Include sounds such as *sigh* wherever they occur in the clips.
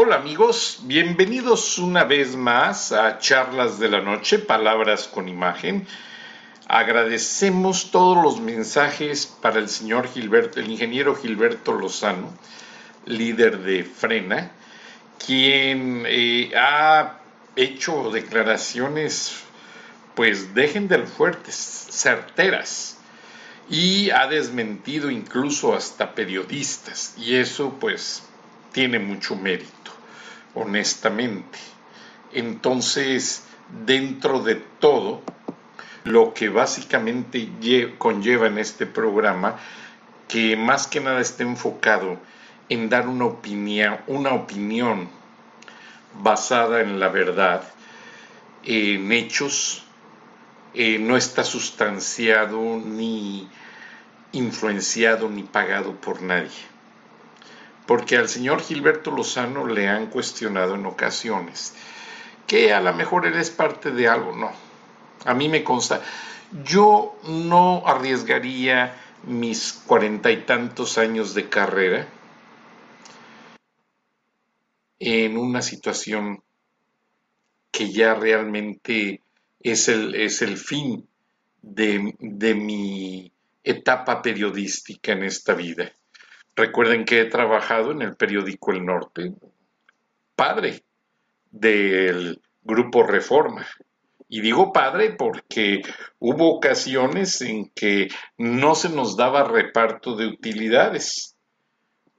Hola amigos, bienvenidos una vez más a Charlas de la Noche, Palabras con Imagen. Agradecemos todos los mensajes para el señor Gilberto, el ingeniero Gilberto Lozano, líder de Frena, quien eh, ha hecho declaraciones, pues dejen del fuertes, certeras, y ha desmentido incluso hasta periodistas, y eso pues tiene mucho mérito honestamente. Entonces, dentro de todo, lo que básicamente conlleva en este programa, que más que nada está enfocado en dar una opinión, una opinión basada en la verdad, en hechos, eh, no está sustanciado ni influenciado ni pagado por nadie porque al señor Gilberto Lozano le han cuestionado en ocasiones que a lo mejor él es parte de algo, no. A mí me consta, yo no arriesgaría mis cuarenta y tantos años de carrera en una situación que ya realmente es el, es el fin de, de mi etapa periodística en esta vida. Recuerden que he trabajado en el periódico El Norte, padre del grupo Reforma. Y digo padre porque hubo ocasiones en que no se nos daba reparto de utilidades.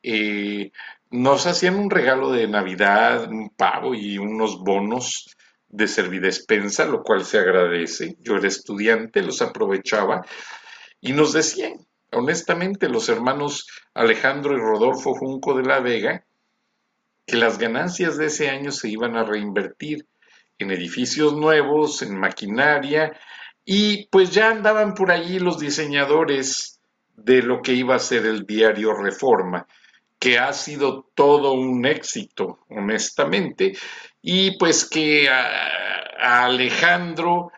Eh, nos hacían un regalo de Navidad, un pavo y unos bonos de servidespensa, lo cual se agradece. Yo era estudiante, los aprovechaba y nos decían, honestamente los hermanos Alejandro y Rodolfo Junco de la Vega que las ganancias de ese año se iban a reinvertir en edificios nuevos, en maquinaria, y pues ya andaban por allí los diseñadores de lo que iba a ser el diario Reforma, que ha sido todo un éxito, honestamente, y pues que a, Alejandro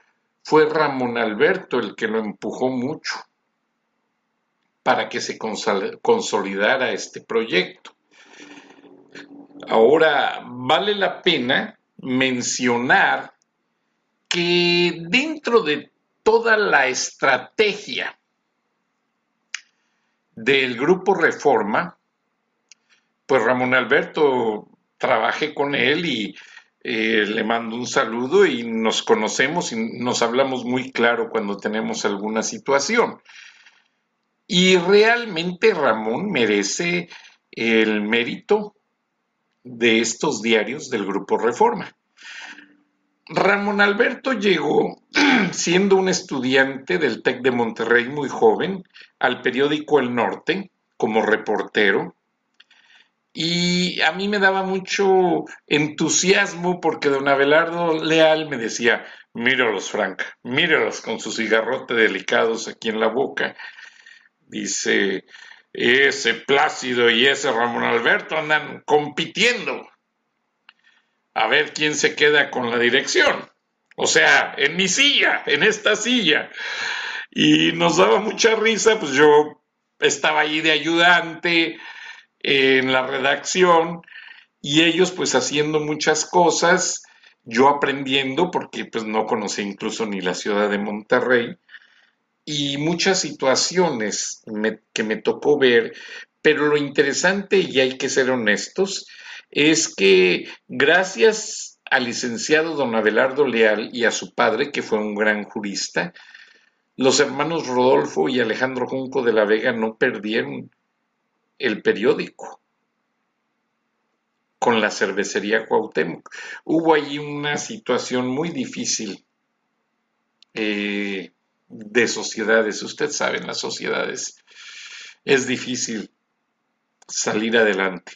fue Ramón Alberto el que lo empujó mucho para que se consolidara este proyecto. Ahora, vale la pena mencionar que dentro de toda la estrategia del grupo Reforma, pues Ramón Alberto, trabajé con él y eh, le mando un saludo y nos conocemos y nos hablamos muy claro cuando tenemos alguna situación. Y realmente Ramón merece el mérito de estos diarios del Grupo Reforma. Ramón Alberto llegó *clears throat* siendo un estudiante del TEC de Monterrey muy joven al periódico El Norte como reportero y a mí me daba mucho entusiasmo porque don Abelardo Leal me decía, míralos Frank, míralos con su cigarrote delicados aquí en la boca Dice, ese Plácido y ese Ramón Alberto andan compitiendo a ver quién se queda con la dirección. O sea, en mi silla, en esta silla. Y nos daba mucha risa, pues yo estaba ahí de ayudante en la redacción y ellos pues haciendo muchas cosas, yo aprendiendo porque pues no conocía incluso ni la ciudad de Monterrey y muchas situaciones que me tocó ver, pero lo interesante, y hay que ser honestos, es que gracias al licenciado don Abelardo Leal y a su padre, que fue un gran jurista, los hermanos Rodolfo y Alejandro Junco de la Vega no perdieron el periódico con la cervecería Cuauhtémoc. Hubo allí una situación muy difícil eh, de sociedades. Usted sabe, en las sociedades es difícil salir adelante.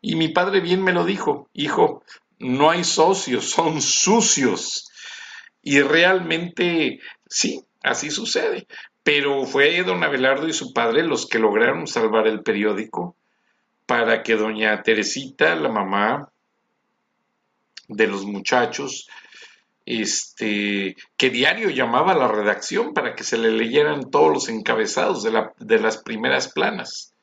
Y mi padre bien me lo dijo, hijo, no hay socios, son sucios. Y realmente, sí, así sucede. Pero fue don Abelardo y su padre los que lograron salvar el periódico para que doña Teresita, la mamá de los muchachos, este, que diario llamaba a la redacción para que se le leyeran todos los encabezados de, de las primeras planas.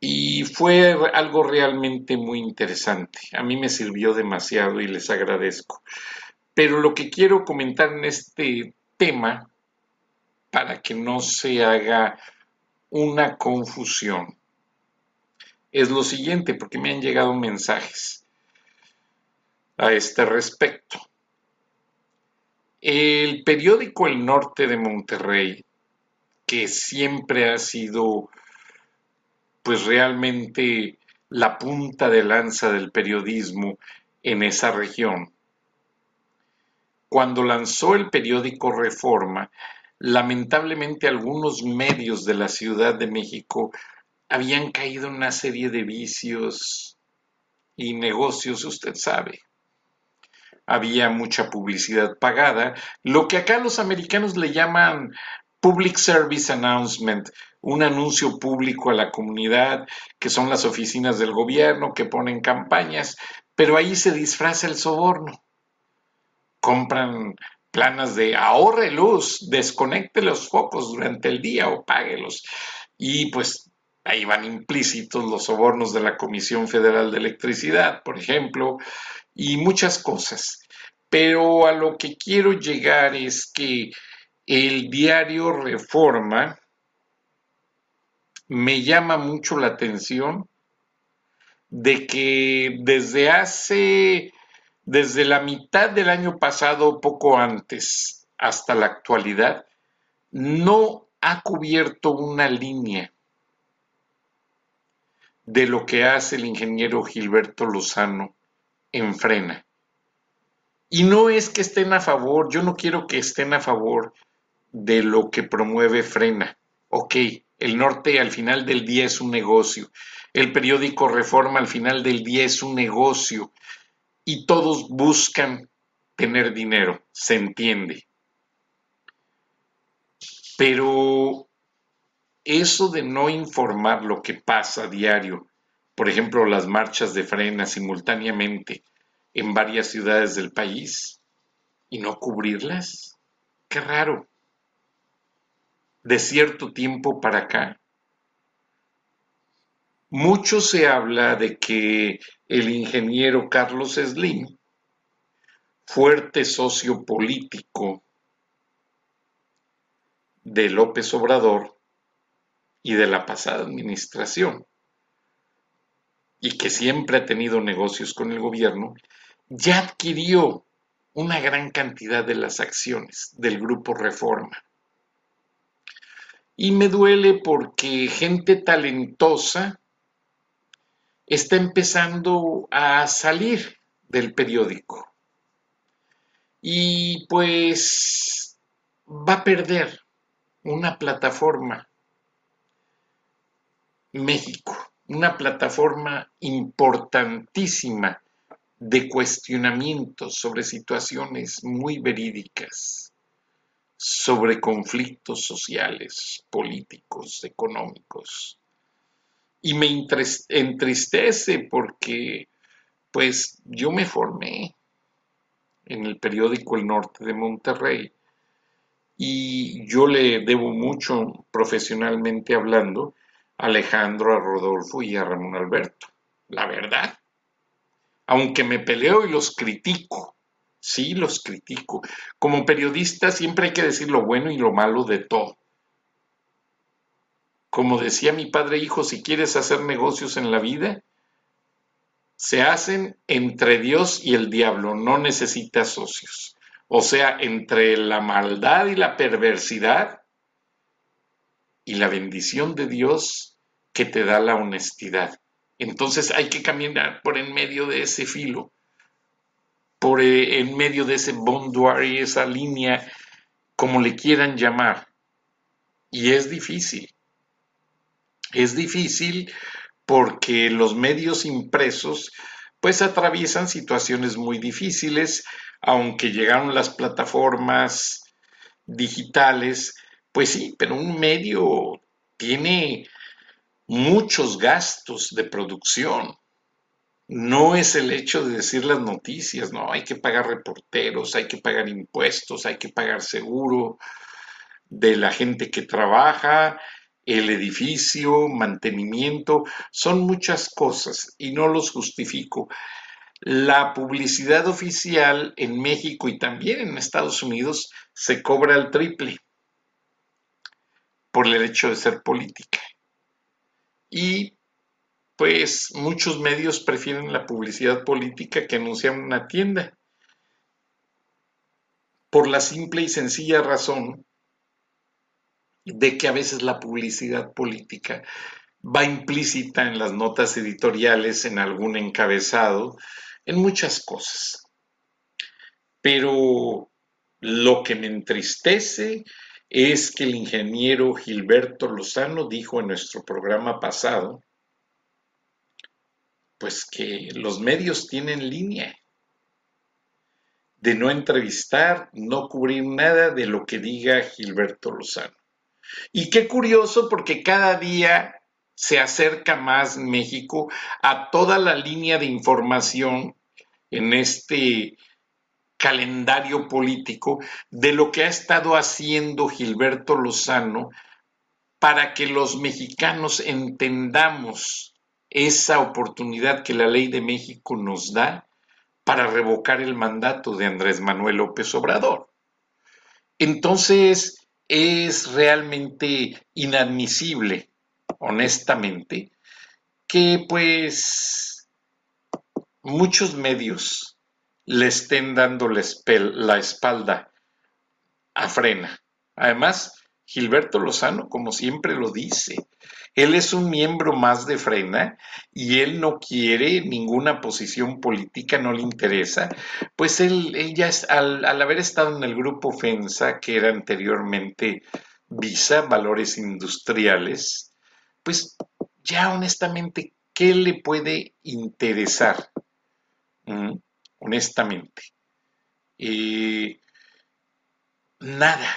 Y fue algo realmente muy interesante. A mí me sirvió demasiado y les agradezco. Pero lo que quiero comentar en este tema, para que no se haga una confusión, es lo siguiente, porque me han llegado mensajes a este respecto. El periódico El Norte de Monterrey, que siempre ha sido pues realmente la punta de lanza del periodismo en esa región. Cuando lanzó el periódico Reforma, lamentablemente algunos medios de la Ciudad de México habían caído en una serie de vicios y negocios, usted sabe. Había mucha publicidad pagada, lo que acá los americanos le llaman Public Service Announcement, un anuncio público a la comunidad, que son las oficinas del gobierno que ponen campañas, pero ahí se disfraza el soborno. Compran planas de ahorre luz, desconecte los focos durante el día o páguelos. Y pues ahí van implícitos los sobornos de la Comisión Federal de Electricidad, por ejemplo, y muchas cosas. Pero a lo que quiero llegar es que el diario Reforma me llama mucho la atención de que desde hace, desde la mitad del año pasado, poco antes, hasta la actualidad, no ha cubierto una línea de lo que hace el ingeniero Gilberto Lozano en Frena. Y no es que estén a favor, yo no quiero que estén a favor de lo que promueve Frena. Ok, el norte al final del día es un negocio. El periódico Reforma al final del día es un negocio. Y todos buscan tener dinero, se entiende. Pero eso de no informar lo que pasa a diario, por ejemplo, las marchas de frena simultáneamente en varias ciudades del país, y no cubrirlas, qué raro. De cierto tiempo para acá, mucho se habla de que el ingeniero Carlos Slim, fuerte socio político de López Obrador y de la pasada administración, y que siempre ha tenido negocios con el gobierno, ya adquirió una gran cantidad de las acciones del grupo Reforma. Y me duele porque gente talentosa está empezando a salir del periódico. Y pues va a perder una plataforma México, una plataforma importantísima de cuestionamientos sobre situaciones muy verídicas sobre conflictos sociales, políticos, económicos. Y me entristece porque, pues, yo me formé en el periódico El Norte de Monterrey y yo le debo mucho profesionalmente hablando Alejandro, a Rodolfo y a Ramón Alberto. La verdad. Aunque me peleo y los critico, Sí, los critico. Como periodista siempre hay que decir lo bueno y lo malo de todo. Como decía mi padre hijo, si quieres hacer negocios en la vida, se hacen entre Dios y el diablo, no necesita socios. O sea, entre la maldad y la perversidad y la bendición de Dios que te da la honestidad. Entonces hay que caminar por en medio de ese filo, por eh, en medio de ese y esa línea, como le quieran llamar. Y es difícil. Es difícil porque los medios impresos pues atraviesan situaciones muy difíciles, aunque llegaron las plataformas digitales, pues sí, pero un medio tiene muchos gastos de producción. No es el hecho de decir las noticias, no, hay que pagar reporteros, hay que pagar impuestos, hay que pagar seguro de la gente que trabaja, el edificio, mantenimiento, son muchas cosas y no los justifico. La publicidad oficial en México y también en Estados Unidos se cobra el triple por el hecho de ser política. Y pues muchos medios prefieren la publicidad política que anunciar una tienda. Por la simple y sencilla razón de que a veces la publicidad política va implícita en las notas editoriales, en algún encabezado, en muchas cosas. Pero lo que me entristece es que el ingeniero Gilberto Lozano dijo en nuestro programa pasado, pues que los medios tienen línea de no entrevistar, no cubrir nada de lo que diga Gilberto Lozano. Y qué curioso porque cada día se acerca más México a toda la línea de información en este calendario político de lo que ha estado haciendo Gilberto Lozano para que los mexicanos entendamos esa oportunidad que la ley de México nos da para revocar el mandato de Andrés Manuel López Obrador. Entonces, es realmente inadmisible, honestamente, que pues muchos medios le estén dando la, espalda a Frena. Además, Gilberto Lozano, como siempre lo dice, él es un miembro más de Frena y él no quiere ninguna posición política, no le interesa, pues él, ella al, al haber estado en el grupo FENSA, que era anteriormente Visa, Valores Industriales, pues ya honestamente, ¿qué le puede interesar? ¿Mm? Honestamente. Nada,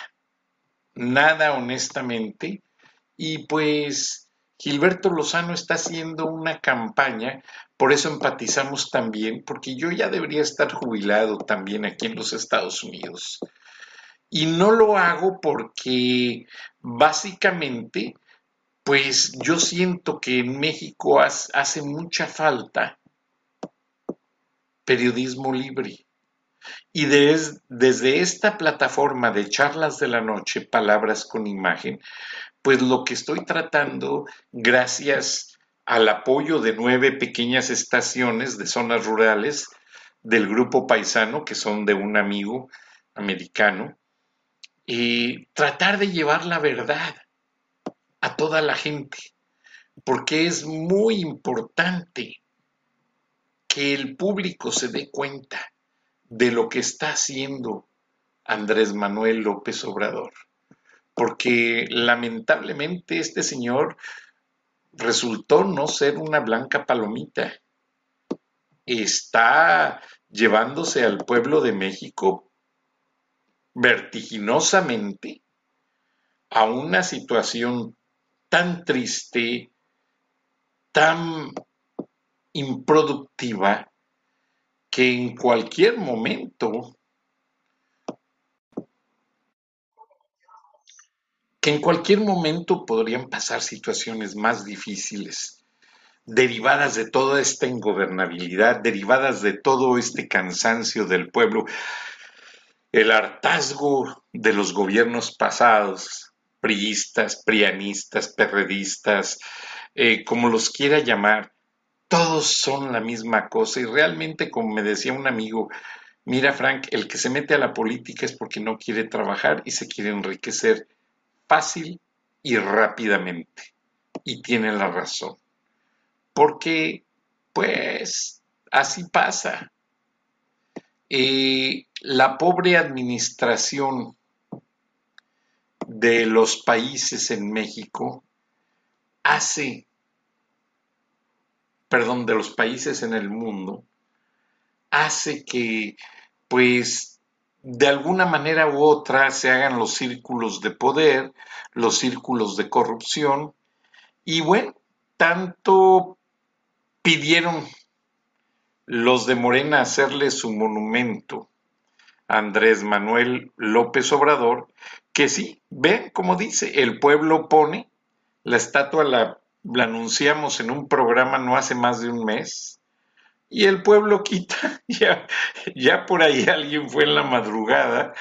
nada honestamente. Y pues Gilberto Lozano está haciendo una campaña, por eso empatizamos también, porque yo ya debería estar jubilado también aquí en los Estados Unidos. Y no lo hago porque básicamente, pues yo siento que en México hace mucha falta periodismo libre. Y desde esta plataforma de charlas de la noche, palabras con imagen, pues lo que estoy tratando, gracias al apoyo de nueve pequeñas estaciones de zonas rurales del grupo paisano, que son de un amigo americano, y tratar de llevar la verdad a toda la gente, porque es muy importante que el público se dé cuenta de lo que está haciendo Andrés Manuel López Obrador, porque lamentablemente este señor resultó no ser una blanca palomita. Está llevándose al pueblo de México vertiginosamente a una situación tan triste, tan improductiva, que en cualquier momento, que en cualquier momento podrían pasar situaciones más difíciles, derivadas de toda esta ingobernabilidad, derivadas de todo este cansancio del pueblo, el hartazgo de los gobiernos pasados, priistas, prianistas, perredistas, eh, como los quiera llamar, todos son la misma cosa y realmente, como me decía un amigo, mira Frank, el que se mete a la política es porque no quiere trabajar y se quiere enriquecer fácil y rápidamente. Y tiene la razón. Porque, pues, así pasa. Eh, la pobre administración de los países en México hace perdón, de los países en el mundo, hace que, pues, de alguna manera u otra se hagan los círculos de poder, los círculos de corrupción, y bueno, tanto pidieron los de Morena hacerle su monumento a Andrés Manuel López Obrador, que sí, ven como dice, el pueblo pone la estatua, la la anunciamos en un programa no hace más de un mes y el pueblo quita, *laughs* ya, ya por ahí alguien fue en la madrugada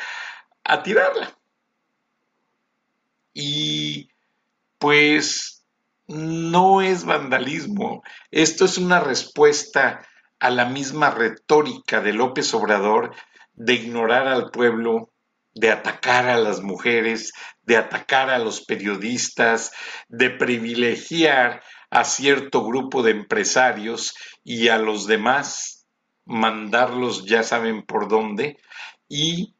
a tirarla. Y pues no es vandalismo, esto es una respuesta a la misma retórica de López Obrador de ignorar al pueblo de atacar a las mujeres, de atacar a los periodistas, de privilegiar a cierto grupo de empresarios y a los demás mandarlos ya saben por dónde y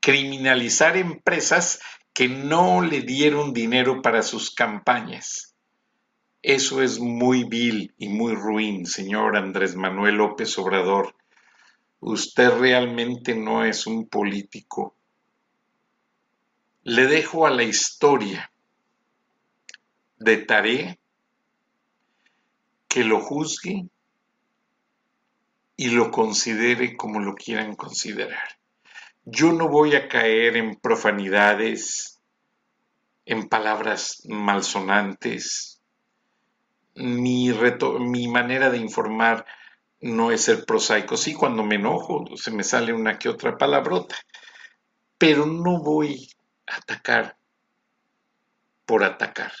criminalizar empresas que no le dieron dinero para sus campañas. Eso es muy vil y muy ruin, señor Andrés Manuel López Obrador. Usted realmente no es un político, le dejo a la historia de tarea que lo juzgue y lo considere como lo quieran considerar. Yo no voy a caer en profanidades, en palabras malsonantes. Mi, mi manera de informar no es ser prosaico. Sí, cuando me enojo se me sale una que otra palabrota, pero no voy atacar por atacar.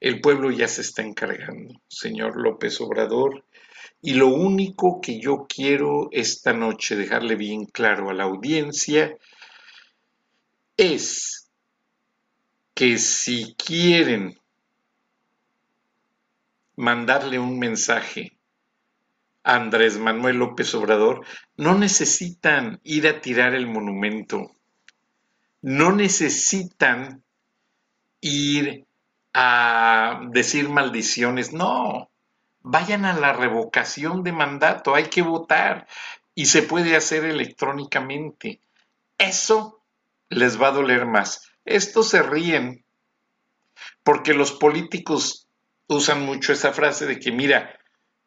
El pueblo ya se está encargando, señor López Obrador, y lo único que yo quiero esta noche dejarle bien claro a la audiencia es que si quieren mandarle un mensaje a Andrés Manuel López Obrador, no necesitan ir a tirar el monumento no necesitan ir a decir maldiciones, no, vayan a la revocación de mandato, hay que votar y se puede hacer electrónicamente. Eso les va a doler más. Estos se ríen porque los políticos usan mucho esa frase de que, mira,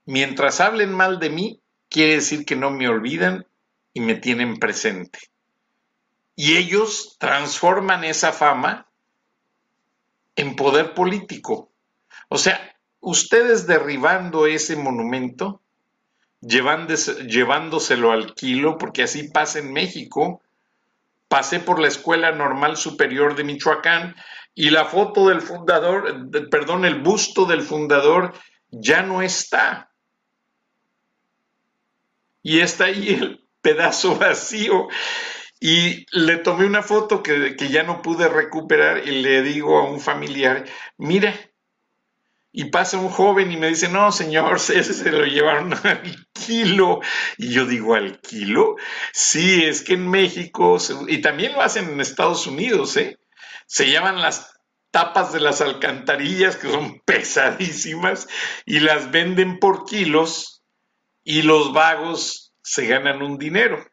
mientras hablen mal de mí, quiere decir que no me olvidan y me tienen presente y ellos transforman esa fama en poder político. O sea, ustedes derribando ese monumento, llevándoselo al kilo, porque así pasa en México, pasé por la Escuela Normal Superior de Michoacán y la foto del fundador, perdón, el busto del fundador ya no está. Y está ahí el pedazo vacío. Y le tomé una foto que, ya no pude recuperar y le digo a un familiar, mira, y pasa un joven y me dice, no, señor, *laughs* ese se lo llevaron *laughs* al kilo. Y yo digo, ¿al kilo? Sí, es que en México, y también lo hacen en Estados Unidos, ¿eh? Se llaman las tapas de las alcantarillas, que son *laughs* pesadísimas, y las venden por kilos, y los vagos se ganan un dinero.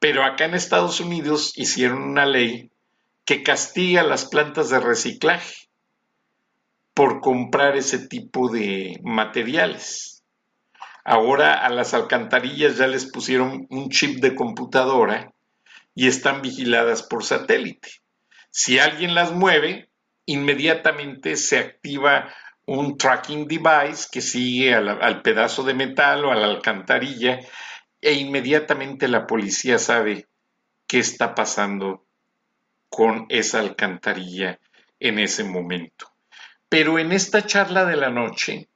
Pero acá en Estados Unidos hicieron una ley que castiga las plantas de reciclaje por comprar ese tipo de materiales. Ahora a las alcantarillas ya les pusieron un chip de computadora y están vigiladas por satélite. Si alguien las mueve, inmediatamente se activa un tracking device que sigue al, al pedazo de metal o a la alcantarilla e inmediatamente la policía sabe qué está pasando con esa alcantarilla en ese momento. Pero en esta charla de la noche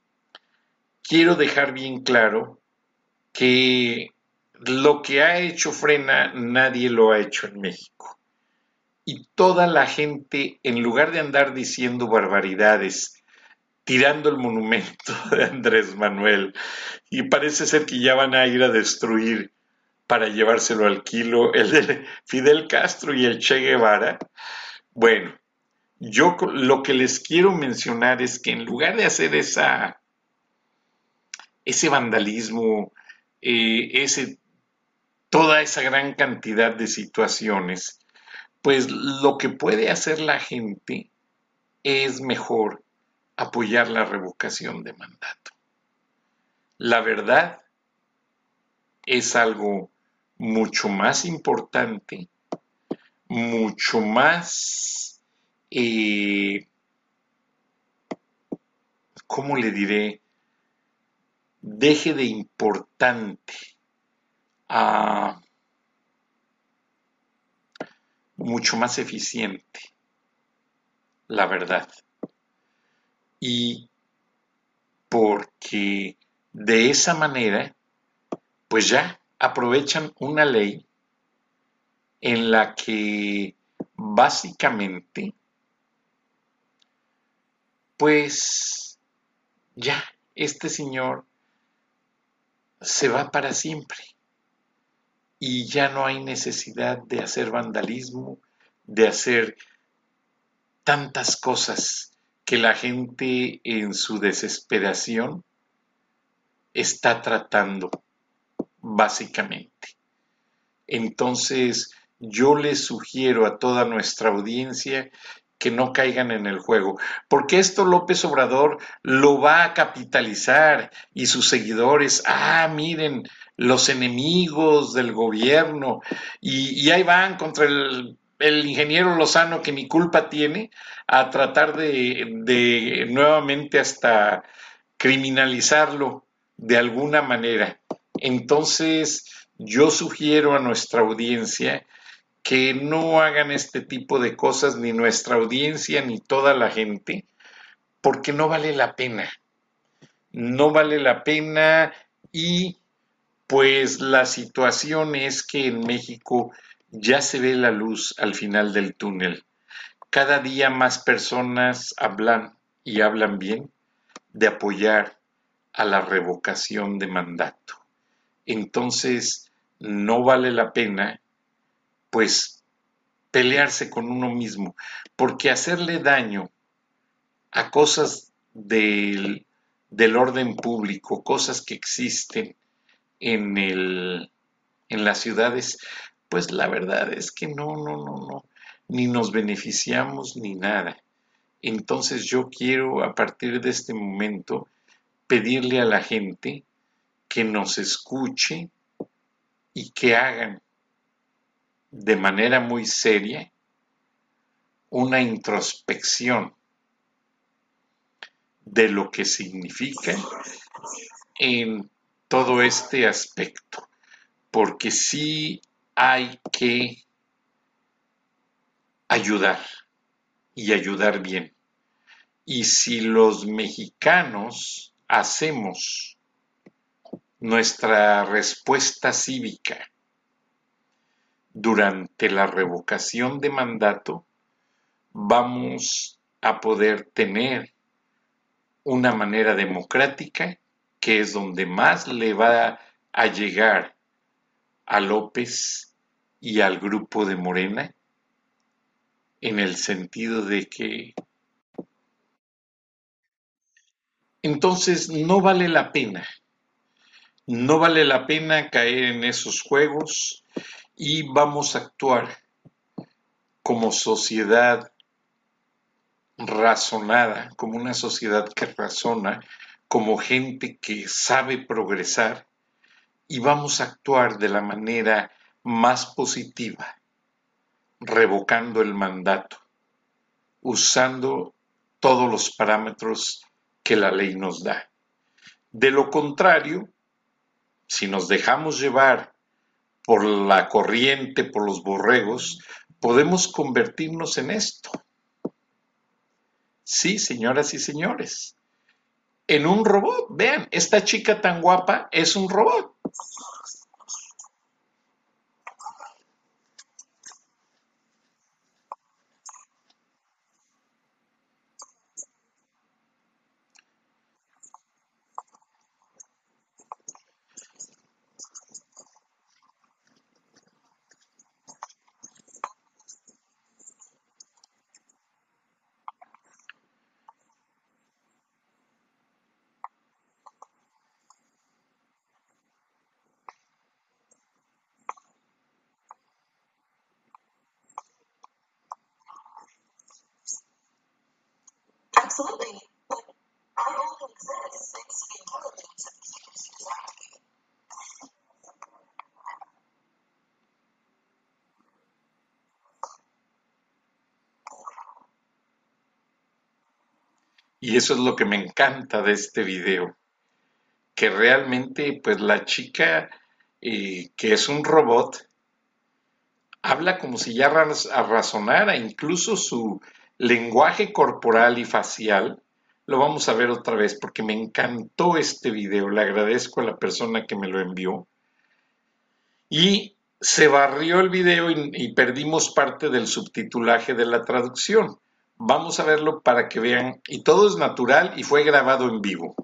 quiero dejar bien claro que lo que ha hecho Frena nadie lo ha hecho en México. Y toda la gente, en lugar de andar diciendo barbaridades, tirando el monumento *laughs* de Andrés Manuel, y parece ser que ya van a ir a destruir para llevárselo al kilo el de Fidel Castro y el Che Guevara. Bueno, yo lo que les quiero mencionar es que en lugar de hacer esa, ese vandalismo, eh, ese, toda esa gran cantidad de situaciones, pues lo que puede hacer la gente es mejor apoyar la revocación de mandato. La verdad es algo mucho más importante, mucho más, eh, ¿cómo le diré? Deje de importante a mucho más eficiente, la verdad. Y porque de esa manera, pues ya aprovechan una ley en la que básicamente, pues ya este señor se va para siempre y ya no hay necesidad de hacer vandalismo, de hacer tantas cosas que la gente en su desesperación está tratando básicamente. Entonces, yo les sugiero a toda nuestra audiencia que no caigan en el juego, porque esto López Obrador lo va a capitalizar y sus seguidores, ah, miren, los enemigos del gobierno, y, ahí van contra el, ingeniero Lozano que ni culpa tiene a tratar de, de nuevamente hasta criminalizarlo de alguna manera. Entonces, yo sugiero a nuestra audiencia que no hagan este tipo de cosas, ni nuestra audiencia, ni toda la gente, porque no vale la pena. No vale la pena y pues la situación es que en México ya se ve la luz al final del túnel. Cada día más personas hablan y hablan bien de apoyar a la revocación de mandato entonces no vale la pena, pues, pelearse con uno mismo, porque hacerle daño a cosas del, del orden público, cosas que existen en, el, en las ciudades, pues la verdad es que no, no, no, no, ni nos beneficiamos ni nada. Entonces yo quiero a partir de este momento pedirle a la gente que nos escuche y que hagan de manera muy seria una introspección de lo que significa en todo este aspecto, porque sí hay que ayudar y ayudar bien. Y si los mexicanos hacemos nuestra respuesta cívica durante la revocación de mandato, vamos a poder tener una manera democrática que es donde más le va a llegar a López y al grupo de Morena, en el sentido de que entonces no vale la pena. No vale la pena caer en esos juegos y vamos a actuar como sociedad razonada, como una sociedad que razona, como gente que sabe progresar y vamos a actuar de la manera más positiva, revocando el mandato, usando todos los parámetros que la ley nos da. De lo contrario, si nos dejamos llevar por la corriente, por los borregos, podemos convertirnos en esto. Sí, señoras y señores, en un robot. Vean, esta chica tan guapa es un robot. Y eso es lo que me encanta de este video, que realmente pues la chica eh, que es un robot habla como si ya raz- razonara, incluso su lenguaje corporal y facial, lo vamos a ver otra vez porque me encantó este video, le agradezco a la persona que me lo envió. Y se barrió el video y, y perdimos parte del subtitulaje de la traducción. Vamos a verlo para que vean, y todo es natural y fue grabado en vivo.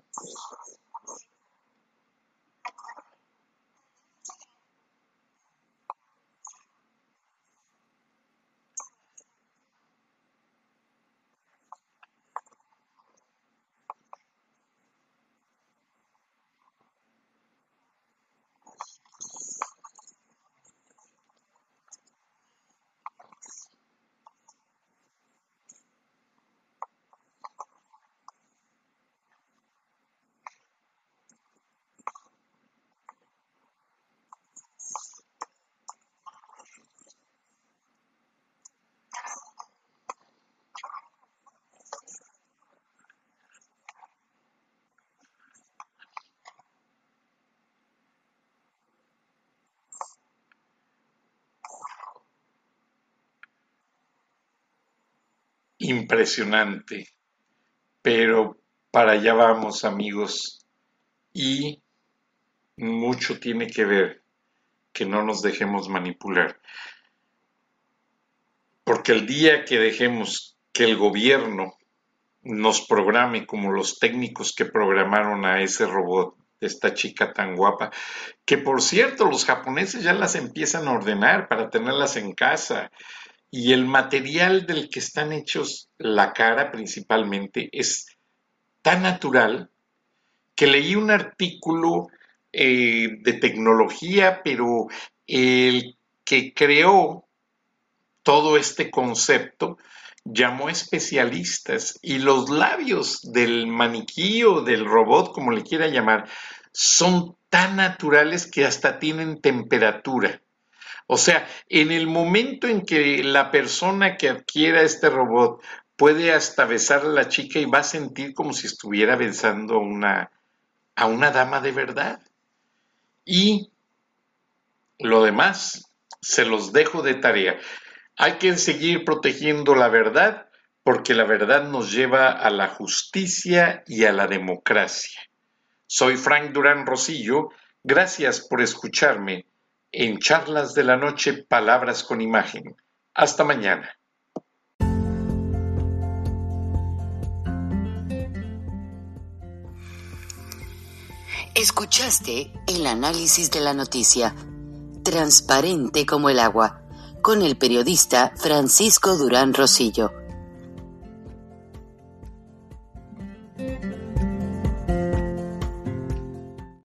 Impresionante. Pero para allá vamos, amigos. Y mucho tiene que ver que no nos dejemos manipular. Porque el día que dejemos que el gobierno nos programe como los técnicos que programaron a ese robot, esta chica tan guapa, que por cierto los japoneses ya las empiezan a ordenar para tenerlas en casa. Y el material del que están hechos la cara principalmente es tan natural que leí un artículo eh, de tecnología, pero el que creó todo este concepto llamó especialistas y los labios del maniquí o del robot, como le quiera llamar, son tan naturales que hasta tienen temperatura. O sea, en el momento en que la persona que adquiera este robot puede hasta besar a la chica y va a sentir como si estuviera besando a una, a una dama de verdad. Y lo demás se los dejo de tarea. Hay que seguir protegiendo la verdad porque la verdad nos lleva a la justicia y a la democracia. Soy Frank Durán Rosillo. Gracias por escucharme en Charlas de la Noche, Palabras con Imagen. Hasta mañana. Escuchaste el análisis de la noticia, transparente como el agua, con el periodista Francisco Durán Rosillo